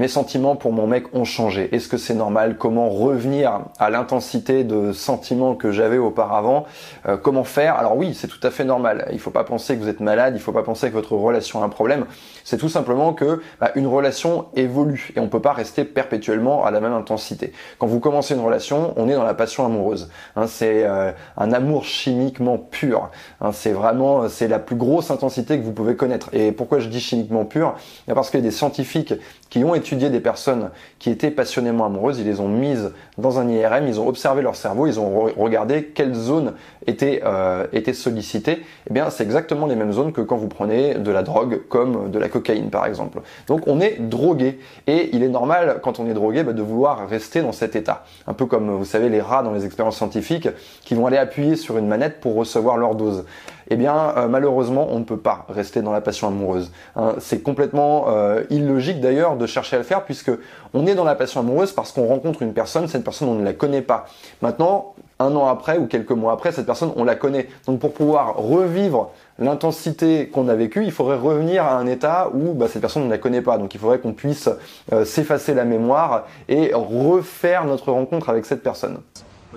mes sentiments pour mon mec ont changé. Est-ce que c'est normal? Comment revenir à l'intensité de sentiments que j'avais auparavant? Euh, Comment faire? Alors oui, c'est tout à fait normal. Il faut pas penser que vous êtes malade, il faut pas penser que votre relation a un problème. C'est tout simplement que bah, une relation évolue et on peut pas rester perpétuellement à la même intensité. Quand vous commencez une relation, on est dans la passion amoureuse. Hein, c'est euh, un amour chimiquement pur. Hein, c'est vraiment c'est la plus grosse intensité que vous pouvez connaître. Et pourquoi je dis chimiquement pur? Parce qu'il y a des scientifiques qui ont étudié des personnes qui étaient passionnément amoureuses, ils les ont mises dans un IRM, ils ont observé leur cerveau, ils ont regardé quelles zones étaient, euh, étaient sollicitées. Eh bien, c'est exactement les mêmes zones que quand vous prenez de la drogue, comme de la cocaïne par exemple. Donc, on est drogué et il est normal quand on est drogué bah, de vouloir rester dans cet état. Un peu comme vous savez les rats dans les expériences scientifiques qui vont aller appuyer sur une manette pour recevoir leur dose eh bien euh, malheureusement on ne peut pas rester dans la passion amoureuse. Hein. c'est complètement euh, illogique d'ailleurs de chercher à le faire puisque on est dans la passion amoureuse parce qu'on rencontre une personne, cette personne on ne la connaît pas. Maintenant, un an après ou quelques mois après, cette personne on la connaît. Donc pour pouvoir revivre l'intensité qu'on a vécue, il faudrait revenir à un état où bah, cette personne on ne la connaît pas. Donc il faudrait qu'on puisse euh, s'effacer la mémoire et refaire notre rencontre avec cette personne.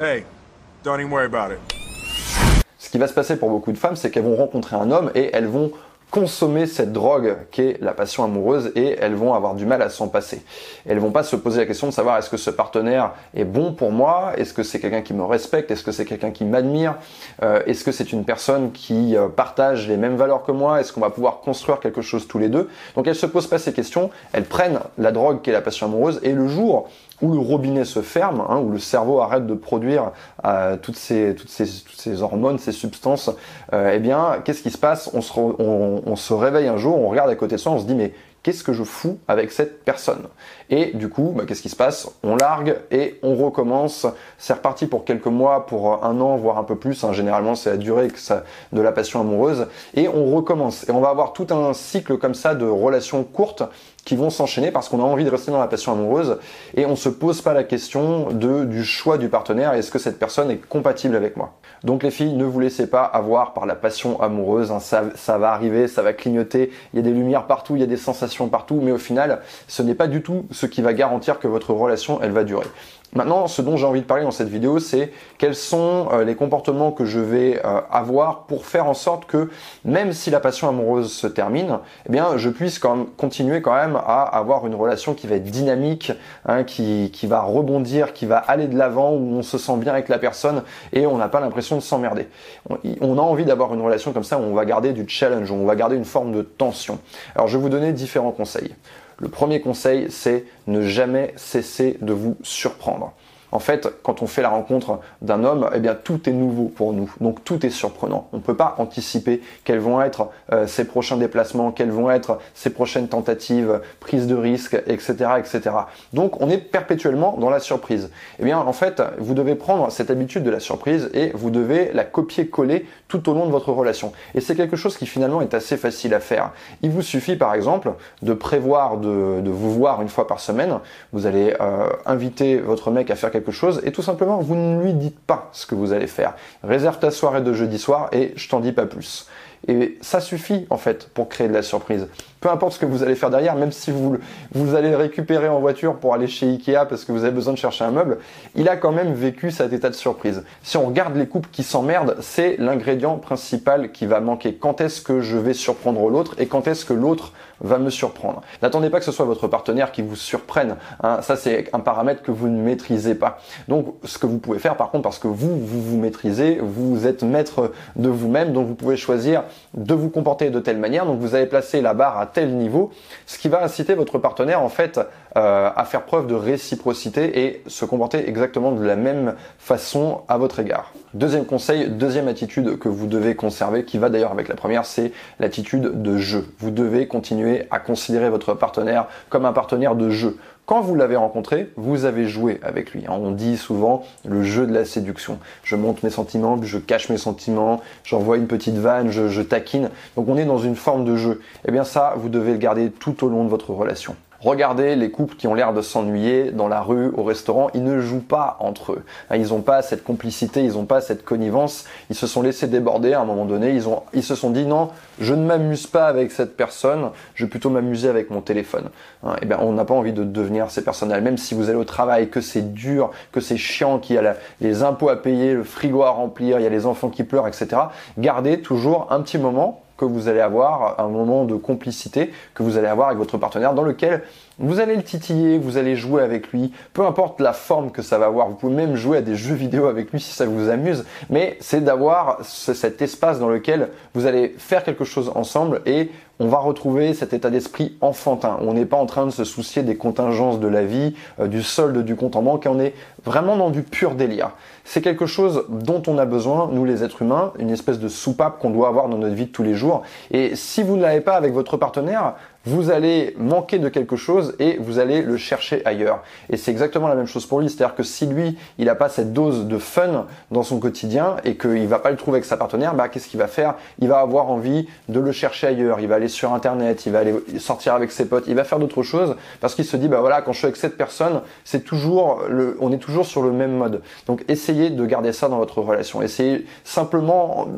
Hey, don't even worry about it ce qui va se passer pour beaucoup de femmes, c'est qu'elles vont rencontrer un homme et elles vont consommer cette drogue qui est la passion amoureuse et elles vont avoir du mal à s'en passer. Elles vont pas se poser la question de savoir est-ce que ce partenaire est bon pour moi, est-ce que c'est quelqu'un qui me respecte, est-ce que c'est quelqu'un qui m'admire, euh, est-ce que c'est une personne qui euh, partage les mêmes valeurs que moi, est-ce qu'on va pouvoir construire quelque chose tous les deux. Donc elles se posent pas ces questions, elles prennent la drogue qui est la passion amoureuse et le jour où le robinet se ferme, hein, où le cerveau arrête de produire euh, toutes, ces, hormones, ces substances, euh, eh bien, qu'est-ce qui se passe? On se, on se réveille un jour, on regarde à côté de soi, on se dit mais qu'est-ce que je fous avec cette personne? Et du coup, bah, qu'est-ce qui se passe? On largue et on recommence. C'est reparti pour quelques mois, pour un an, voire un peu plus. Hein. Généralement, c'est la durée de la passion amoureuse. Et on recommence. Et on va avoir tout un cycle comme ça de relations courtes qui vont s'enchaîner parce qu'on a envie de rester dans la passion amoureuse et on se pose pas la question de, du choix du partenaire. Est-ce que cette personne est compatible avec moi? Donc les filles, ne vous laissez pas avoir par la passion amoureuse. Hein. Ça va arriver, ça va clignoter. Il y a des lumières partout, il y a des sensations partout, mais au final, ce n'est pas du tout ce qui va garantir que votre relation, elle va durer. Maintenant, ce dont j'ai envie de parler dans cette vidéo, c'est quels sont euh, les comportements que je vais euh, avoir pour faire en sorte que même si la passion amoureuse se termine, eh bien, je puisse quand même continuer quand même à avoir une relation qui va être dynamique, hein, qui, qui va rebondir, qui va aller de l'avant, où on se sent bien avec la personne et on n'a pas l'impression de s'emmerder. On, a envie d'avoir une relation comme ça où on va garder du challenge, où on va garder une forme de tension. Alors, je vais vous donner différents conseils. Le premier conseil, c'est ne jamais cesser de vous surprendre. En fait, quand on fait la rencontre d'un homme, eh bien tout est nouveau pour nous, donc tout est surprenant. On ne peut pas anticiper quels vont être euh, ses prochains déplacements, quelles vont être ses prochaines tentatives, prises de risques, etc., etc. Donc on est perpétuellement dans la surprise. Eh bien en fait, vous devez prendre cette habitude de la surprise et vous devez la copier-coller tout au long de votre relation. Et c'est quelque chose qui finalement est assez facile à faire. Il vous suffit par exemple de prévoir de, vous voir une fois par semaine. Vous allez euh, inviter votre mec à faire quelque chose et tout simplement vous ne lui dites pas ce que vous allez faire. Réserve ta soirée de jeudi soir et je t'en dis pas plus. Et ça suffit en fait pour créer de la surprise. Peu importe ce que vous allez faire derrière, même si vous, vous allez le récupérer en voiture pour aller chez Ikea parce que vous avez besoin de chercher un meuble, il a quand même vécu cet état de surprise. Si on regarde les couples qui s'emmerdent, c'est l'ingrédient principal qui va manquer. Quand est-ce que je vais surprendre l'autre et quand est-ce que l'autre va me surprendre N'attendez pas que ce soit votre partenaire qui vous surprenne. Hein. Ça, c'est un paramètre que vous ne maîtrisez pas. Donc, ce que vous pouvez faire, par contre, parce que vous, vous vous maîtrisez, vous êtes maître de vous-même, donc vous pouvez choisir de vous comporter de telle manière. Donc, vous avez placé la barre à tel niveau, ce qui va inciter votre partenaire en fait euh, à faire preuve de réciprocité et se comporter exactement de la même façon à votre égard. Deuxième conseil, deuxième attitude que vous devez conserver, qui va d'ailleurs avec la première, c'est l'attitude de jeu. Vous devez continuer à considérer votre partenaire comme un partenaire de jeu. Quand vous l'avez rencontré, vous avez joué avec lui. On dit souvent le jeu de la séduction. Je monte mes sentiments, je cache mes sentiments, j'envoie une petite vanne, je, taquine. Donc on est dans une forme de jeu. Eh bien ça, vous devez le garder tout au long de votre relation. Regardez les couples qui ont l'air de s'ennuyer dans la rue, au restaurant, ils ne jouent pas entre eux. Ils n'ont pas cette complicité, ils n'ont pas cette connivence, ils se sont laissés déborder à un moment donné, ils, ont, ils se sont dit non, je ne m'amuse pas avec cette personne, je vais plutôt m'amuser avec mon téléphone. hein, eh bien on n'a pas envie de devenir ces personnes-là, même si vous allez au travail, que c'est dur, que c'est chiant, qu'il y a les impôts à payer, le frigo à remplir, il y a les enfants qui pleurent, etc. Gardez toujours un petit moment que vous allez avoir, un moment de complicité que vous allez avoir avec votre partenaire dans lequel vous allez le titiller, vous allez jouer avec lui, peu importe la forme que ça va avoir. Vous pouvez même jouer à des jeux vidéo avec lui si ça vous amuse, mais c'est d'avoir cet espace dans lequel vous allez faire quelque chose ensemble et on va retrouver cet état d'esprit enfantin. On n'est pas en train de se soucier des contingences de la vie, euh, du solde du compte en banque, on est vraiment dans du pur délire. C'est quelque chose dont on a besoin, nous les êtres humains, une espèce de soupape qu'on doit avoir dans notre vie de tous les jours. Et si vous ne l'avez pas avec votre partenaire, vous allez manquer de quelque chose et vous allez le chercher ailleurs. Et c'est exactement la même chose pour lui. C'est-à-dire que si lui, il n'a pas cette dose de fun dans son quotidien et qu'il va pas le trouver avec sa partenaire, bah, qu'est-ce qu'il va faire? Il va avoir envie de le chercher ailleurs. Il va aller sur Internet, il va aller sortir avec ses potes, il va faire d'autres choses parce qu'il se dit, bah voilà, quand je suis avec cette personne, c'est toujours le, on est toujours sur le même mode. Donc essayez de garder ça dans votre relation. Essayez simplement,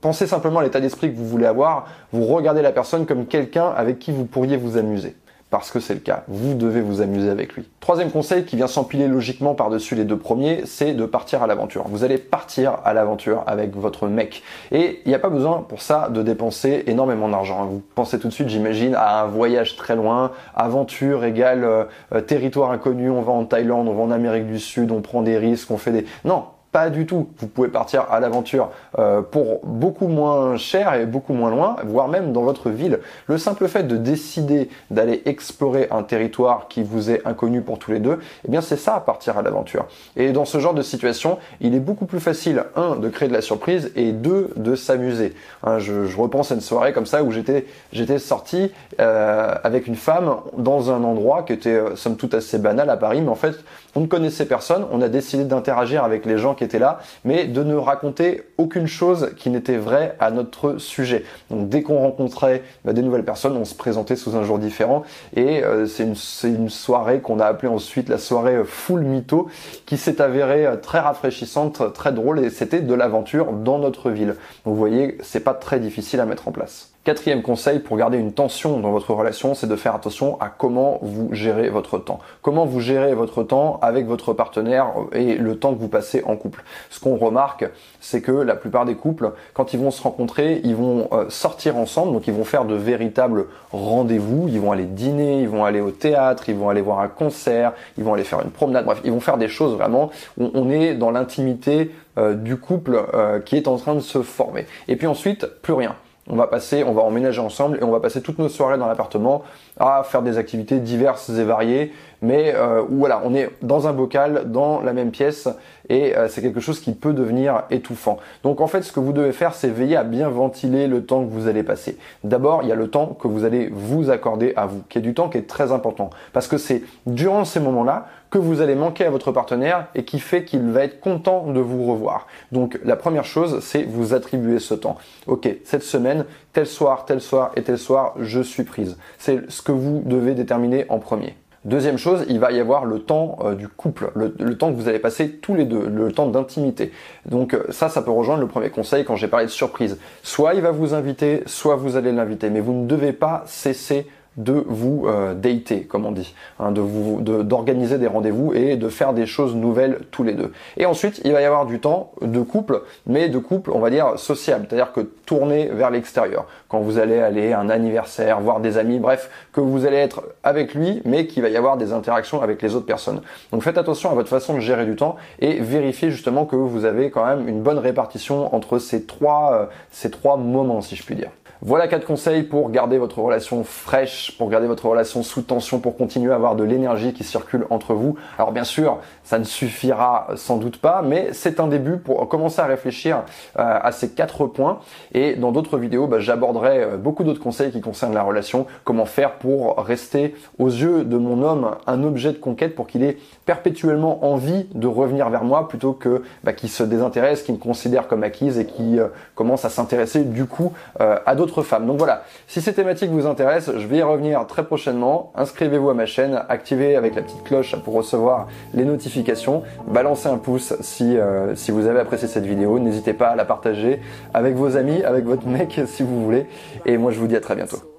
pensez simplement à l'état d'esprit que vous voulez avoir. Vous regardez la personne comme quelqu'un avec qui vous pourriez vous amuser parce que c'est le cas. Vous devez vous amuser avec lui. Troisième conseil qui vient s'empiler logiquement par-dessus les deux premiers, c'est de partir à l'aventure. Vous allez partir à l'aventure avec votre mec. Et il n'y a pas besoin pour ça de dépenser énormément d'argent. Vous pensez tout de suite, j'imagine, à un voyage très loin, aventure égale euh, territoire inconnu, on va en Thaïlande, on va en Amérique du Sud, on prend des risques, on fait des... Non, pas du tout. Vous pouvez partir à l'aventure euh, pour beaucoup moins cher et beaucoup moins loin, voire même dans votre ville. Le simple fait de décider d'aller explorer un territoire qui vous est inconnu pour tous les deux, eh bien c'est ça partir à l'aventure. Et dans ce genre de situation, il est beaucoup plus facile, un, de créer de la surprise et deux, de s'amuser. Hein, je, repense à une soirée comme ça où j'étais j'étais sorti euh, avec une femme dans un endroit qui était euh, somme toute assez banal à Paris, mais en fait on ne connaissait personne, on a décidé d'interagir avec les gens qui là, mais de ne raconter aucune chose qui n'était vraie à notre sujet. Donc dès qu'on rencontrait bah, des nouvelles personnes, on se présentait sous un jour différent et euh, c'est une, une, soirée qu'on a appelée ensuite la soirée full mytho qui s'est avérée euh, très rafraîchissante, très drôle et c'était de l'aventure dans notre ville. Vous voyez, c'est pas très difficile à mettre en place. Quatrième conseil pour garder une tension dans votre relation, c'est de faire attention à comment vous gérez votre temps. Comment vous gérez votre temps avec votre partenaire et le temps que vous passez en couple. Ce qu'on remarque, c'est que la plupart des couples, quand ils vont se rencontrer, ils vont euh, sortir ensemble, donc ils vont faire de véritables rendez-vous, ils vont aller dîner, ils vont aller au théâtre, ils vont aller voir un concert, ils vont aller faire une promenade, bref, ils vont faire des choses vraiment où on est dans l'intimité euh, du couple euh, qui est en train de se former. Et puis ensuite, plus rien on va passer, on va emménager ensemble et on va passer toutes nos soirées dans l'appartement à faire des activités diverses et variées, mais euh, voilà, on est dans un bocal, dans la même pièce, et euh, c'est quelque chose qui peut devenir étouffant. Donc en fait, ce que vous devez faire, c'est veiller à bien ventiler le temps que vous allez passer. D'abord, il y a le temps que vous allez vous accorder à vous, qui est du temps qui est très important, parce que c'est durant ces moments-là que vous allez manquer à votre partenaire et qui fait qu'il va être content de vous revoir. Donc la première chose, c'est vous attribuer ce temps. Ok, cette semaine, tel soir, tel soir et tel soir, je suis prise. C'est ce que vous devez déterminer en premier. Deuxième chose, il va y avoir le temps euh, du couple, le, temps que vous allez passer tous les deux, le temps d'intimité. Donc euh, ça, ça peut rejoindre le premier conseil quand j'ai parlé de surprise. Soit il va vous inviter, soit vous allez l'inviter, mais vous ne devez pas cesser de vous euh, dater, comme on dit, hein, de vous d'organiser des rendez-vous et de faire des choses nouvelles tous les deux. Et ensuite, il va y avoir du temps de couple, mais de couple, on va dire sociable, c'est-à-dire que tourner vers l'extérieur. Quand vous allez aller à un anniversaire, voir des amis, bref, que vous allez être avec lui, mais qu'il va y avoir des interactions avec les autres personnes. Donc faites attention à votre façon de gérer du temps et vérifiez justement que vous avez quand même une bonne répartition entre ces trois, euh, ces trois moments, si je puis dire. Voilà quatre conseils pour garder votre relation fraîche, pour garder votre relation sous tension, pour continuer à avoir de l'énergie qui circule entre vous. Alors bien sûr, ça ne suffira sans doute pas, mais c'est un début pour commencer à réfléchir euh, à ces quatre points. Et dans d'autres vidéos, bah, j'aborderai euh, beaucoup d'autres conseils qui concernent la relation, comment faire pour rester aux yeux de mon homme un objet de conquête pour qu'il ait perpétuellement envie de revenir vers moi plutôt que bah, qu'il se désintéresse, qu'il me considère comme acquise et qui euh, commence à s'intéresser du coup à d'autres femmes. Donc voilà, si ces thématiques vous intéressent, je vais y revenir très prochainement. Inscrivez-vous à ma chaîne, activez avec la petite cloche pour recevoir les notifications. Balancez un pouce si, euh, si vous avez apprécié cette vidéo. N'hésitez pas à la partager avec vos amis, avec votre mec si vous voulez. Et moi je vous dis à très bientôt.